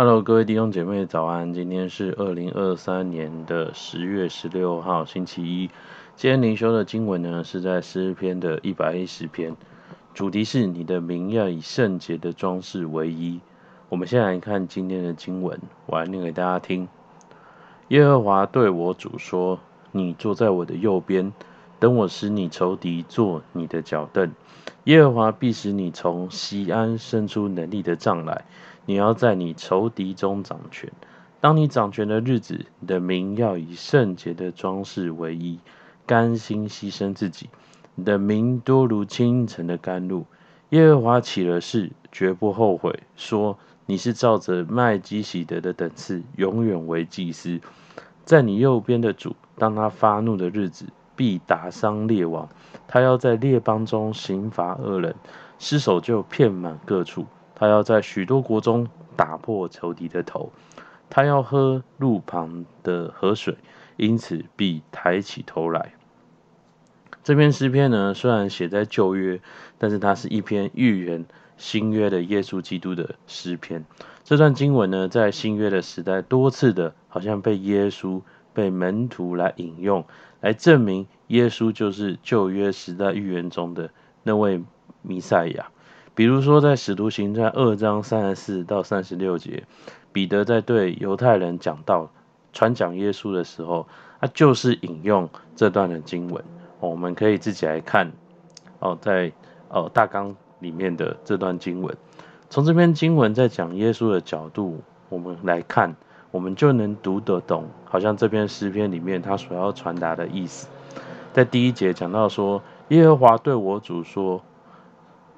Hello，各位弟兄姐妹早安！今天是二零二三年的十月十六号，星期一。今天灵修的经文呢，是在诗篇的一百一十篇，主题是你的名要以圣洁的装饰为衣。我们先来看今天的经文，我来念给大家听。耶和华对我主说：“你坐在我的右边，等我使你仇敌坐你的脚凳。耶和华必使你从西安伸出能力的杖来。”你要在你仇敌中掌权。当你掌权的日子，你的名要以圣洁的装饰为衣，甘心牺牲自己。你的名多如清晨的甘露。耶和华起了誓，绝不后悔，说你是照着麦基洗德的等次，永远为祭司。在你右边的主，当他发怒的日子，必打伤列王。他要在列邦中刑罚恶人，失手就遍满各处。他要在许多国中打破仇敌的头，他要喝路旁的河水，因此必抬起头来。这篇诗篇呢，虽然写在旧约，但是它是一篇预言新约的耶稣基督的诗篇。这段经文呢，在新约的时代多次的，好像被耶稣、被门徒来引用，来证明耶稣就是旧约时代预言中的那位弥赛亚。比如说，在使徒行传二章三十四到三十六节，彼得在对犹太人讲道、传讲耶稣的时候，他就是引用这段的经文。我们可以自己来看哦，在哦大纲里面的这段经文，从这篇经文在讲耶稣的角度，我们来看，我们就能读得懂，好像这篇诗篇里面他所要传达的意思。在第一节讲到说，耶和华对我主说。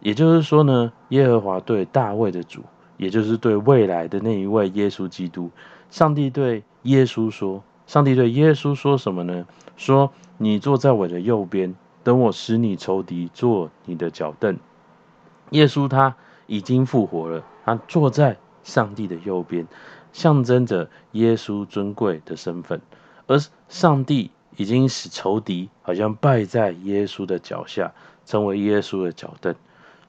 也就是说呢，耶和华对大卫的主，也就是对未来的那一位耶稣基督，上帝对耶稣说：“上帝对耶稣说什么呢？说你坐在我的右边，等我使你仇敌做你的脚凳。”耶稣他已经复活了，他坐在上帝的右边，象征着耶稣尊贵的身份，而上帝已经使仇敌好像拜在耶稣的脚下，成为耶稣的脚凳。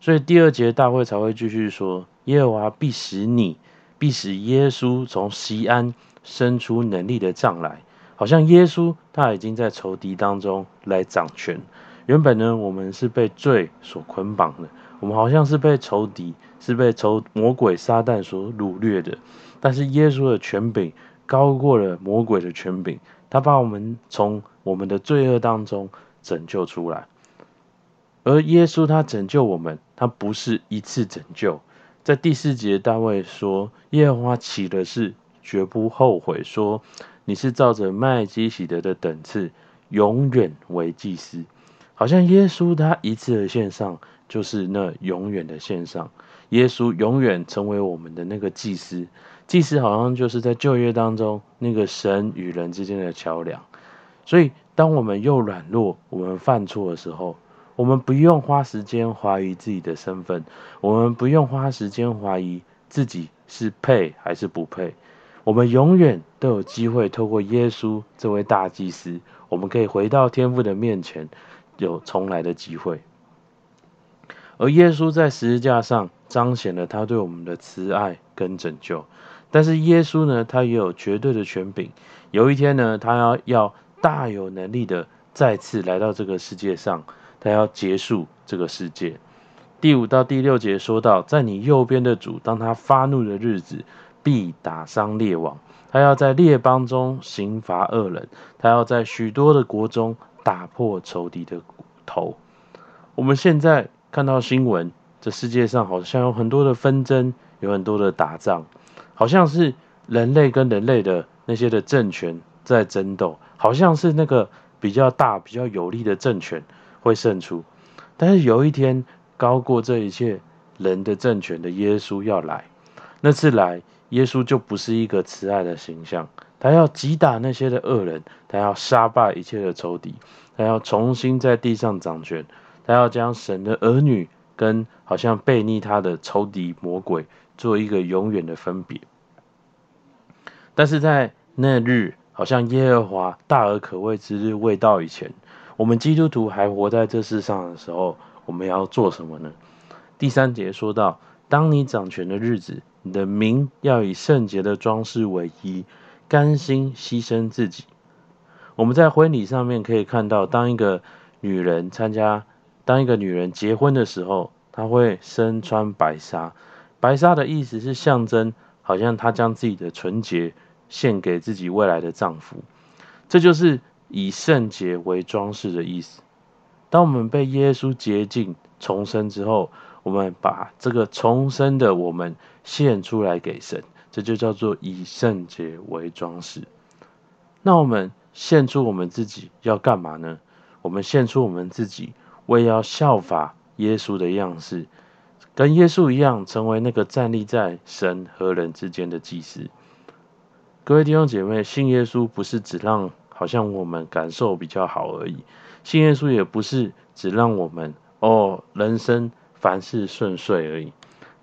所以第二节大会才会继续说：“耶和华必使你，必使耶稣从西安生出能力的杖来。”好像耶稣他已经在仇敌当中来掌权。原本呢，我们是被罪所捆绑的，我们好像是被仇敌，是被仇魔鬼撒旦所掳掠的。但是耶稣的权柄高过了魔鬼的权柄，他把我们从我们的罪恶当中拯救出来。而耶稣他拯救我们，他不是一次拯救。在第四节，大卫说：“耶和华起了誓，绝不后悔，说你是照着麦基洗德的等次，永远为祭司。”好像耶稣他一次的献上，就是那永远的献上。耶稣永远成为我们的那个祭司。祭司好像就是在旧约当中那个神与人之间的桥梁。所以，当我们又软弱、我们犯错的时候，我们不用花时间怀疑自己的身份，我们不用花时间怀疑自己是配还是不配。我们永远都有机会透过耶稣这位大祭司，我们可以回到天父的面前，有重来的机会。而耶稣在十字架上彰显了他对我们的慈爱跟拯救。但是耶稣呢，他也有绝对的权柄。有一天呢，他要要大有能力的再次来到这个世界上。他要结束这个世界。第五到第六节说到，在你右边的主，当他发怒的日子，必打伤列王。他要在列邦中刑罚恶人，他要在许多的国中打破仇敌的骨头。我们现在看到新闻，这世界上好像有很多的纷争，有很多的打仗，好像是人类跟人类的那些的政权在争斗，好像是那个比较大、比较有力的政权。会胜出，但是有一天，高过这一切人的政权的耶稣要来。那次来，耶稣就不是一个慈爱的形象，他要击打那些的恶人，他要杀败一切的仇敌，他要重新在地上掌权，他要将神的儿女跟好像悖逆他的仇敌魔鬼做一个永远的分别。但是在那日，好像耶和华大而可畏之日未到以前。我们基督徒还活在这世上的时候，我们要做什么呢？第三节说到：当你掌权的日子，你的名要以圣洁的装饰为衣，甘心牺牲自己。我们在婚礼上面可以看到，当一个女人参加，当一个女人结婚的时候，她会身穿白纱。白纱的意思是象征，好像她将自己的纯洁献给自己未来的丈夫。这就是以圣洁为装饰的意思。当我们被耶稣洁净重生之后，我们把这个重生的我们献出来给神，这就叫做以圣洁为装饰。那我们。献出我们自己要干嘛呢？我们献出我们自己，为要效法耶稣的样式，跟耶稣一样，成为那个站立在神和人之间的祭司。各位弟兄姐妹，信耶稣不是只让好像我们感受比较好而已，信耶稣也不是只让我们哦人生凡事顺遂而已，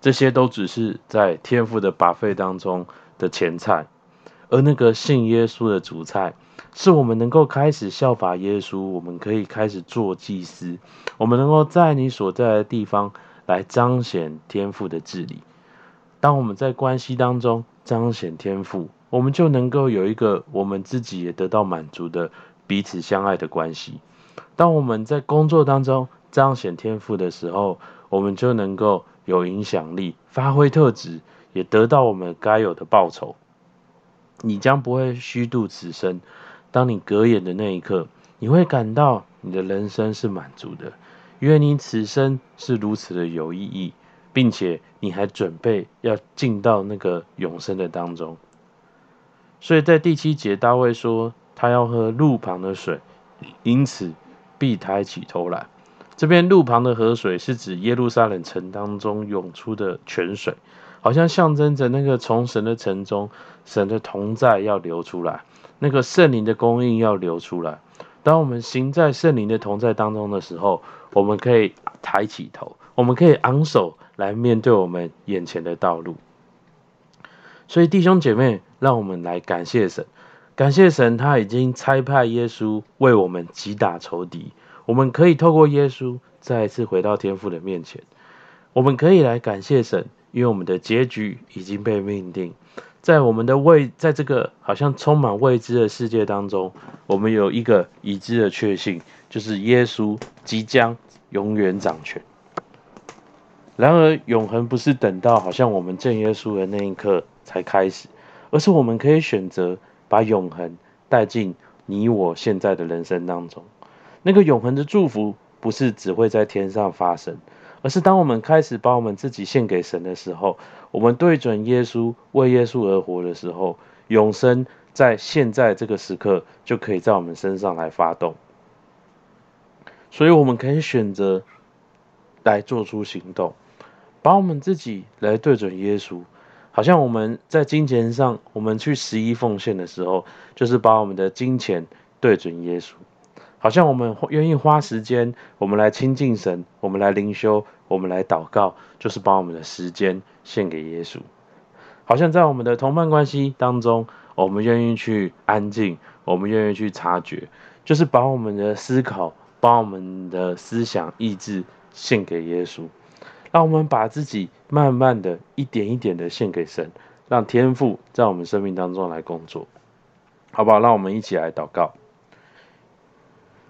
这些都只是在天赋的 buffet 当中的前菜，而那个信耶稣的主菜。是我们能够开始效法耶稣，我们可以开始做祭司，我们能够在你所在的地方来彰显天赋的治理。当我们在关系当中彰显天赋，我们就能够有一个我们自己也得到满足的彼此相爱的关系。当我们在工作当中彰显天赋的时候，我们就能够有影响力，发挥特质，也得到我们该有的报酬。你将不会虚度此生。当你格言的那一刻，你会感到你的人生是满足的，因为你此生是如此的有意义，并且你还准备要进到那个永生的当中。所以在第七节，大卫说他要喝路旁的水，因此必抬起头来。这边路旁的河水是指耶路撒冷城当中涌出的泉水，好像象征着那个从神的城中，神的同在要流出来。那个圣灵的供应要流出来。当我们行在圣灵的同在当中的时候，我们可以抬起头，我们可以昂首来面对我们眼前的道路。所以弟兄姐妹，让我们来感谢神，感谢神，他已经差派耶稣为我们击打仇敌。我们可以透过耶稣再一次回到天父的面前。我们可以来感谢神，因为我们的结局已经被命定。在我们的未，在这个好像充满未知的世界当中，我们有一个已知的确信，就是耶稣即将永远掌权。然而，永恒不是等到好像我们见耶稣的那一刻才开始，而是我们可以选择把永恒带进你我现在的人生当中。那个永恒的祝福，不是只会在天上发生。而是当我们开始把我们自己献给神的时候，我们对准耶稣，为耶稣而活的时候，永生在现在这个时刻就可以在我们身上来发动。所以我们可以选择来做出行动，把我们自己来对准耶稣，好像我们在金钱上，我们去十一奉献的时候，就是把我们的金钱对准耶稣。好像我们愿意花时间，我们来亲近神，我们来灵修，我们来祷告，就是把我们的时间献给耶稣。好像在我们的同伴关系当中，我们愿意去安静，我们愿意去察觉，就是把我们的思考，把我们的思想意志献给耶稣。让我们把自己慢慢的一点一点的献给神，让天父在我们生命当中来工作，好不好？让我们一起来祷告。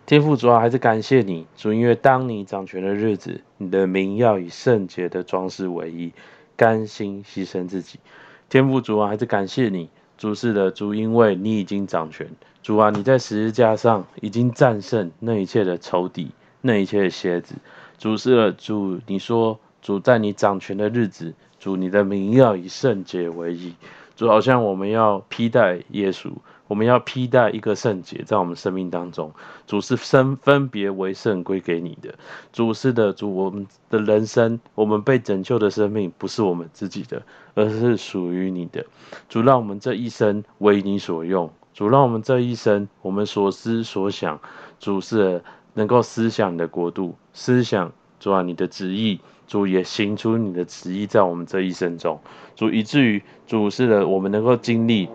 天父，主要还是感谢你，主，因为当你掌权的日子，你的名要以圣洁的装饰为衣，甘心牺牲自己。天父，主啊，还是感谢你，主是的，主，因为你已经掌权，主啊，你在十字架上已经战胜那一切的仇敌，那一切的蝎子。主是的，主，你说，主在你掌权的日子，主你的名要以圣洁为衣，主好像我们要披戴耶稣。我们要披戴一个圣洁，在我们生命当中，主是分分别为圣归给你的。主是的，主，我们的人生，我们被拯救的生命，不是我们自己的，而是属于你的。主，让我们这一生为你所用。主，让我们这一生，我们所思所想，主是能够思想的国度，思想主啊，你的旨意，主也行出你的旨意在我们这一生中。主，以至于主是的，我们能够经历。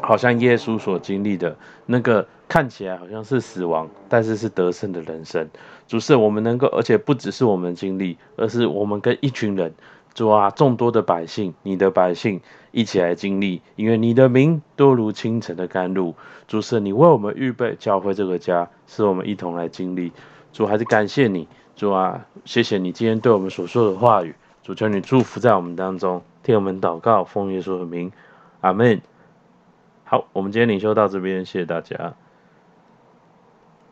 好像耶稣所经历的那个看起来好像是死亡，但是是得胜的人生。主是我们能够，而且不只是我们经历，而是我们跟一群人主啊，众多的百姓，你的百姓一起来经历，因为你的名多如清晨的甘露。主是你为我们预备教会这个家，是我们一同来经历。主还是感谢你，主啊，谢谢你今天对我们所说的话语。主求你祝福在我们当中，替我们祷告，奉耶稣的名，阿门。好，我们今天领袖到这边，谢谢大家。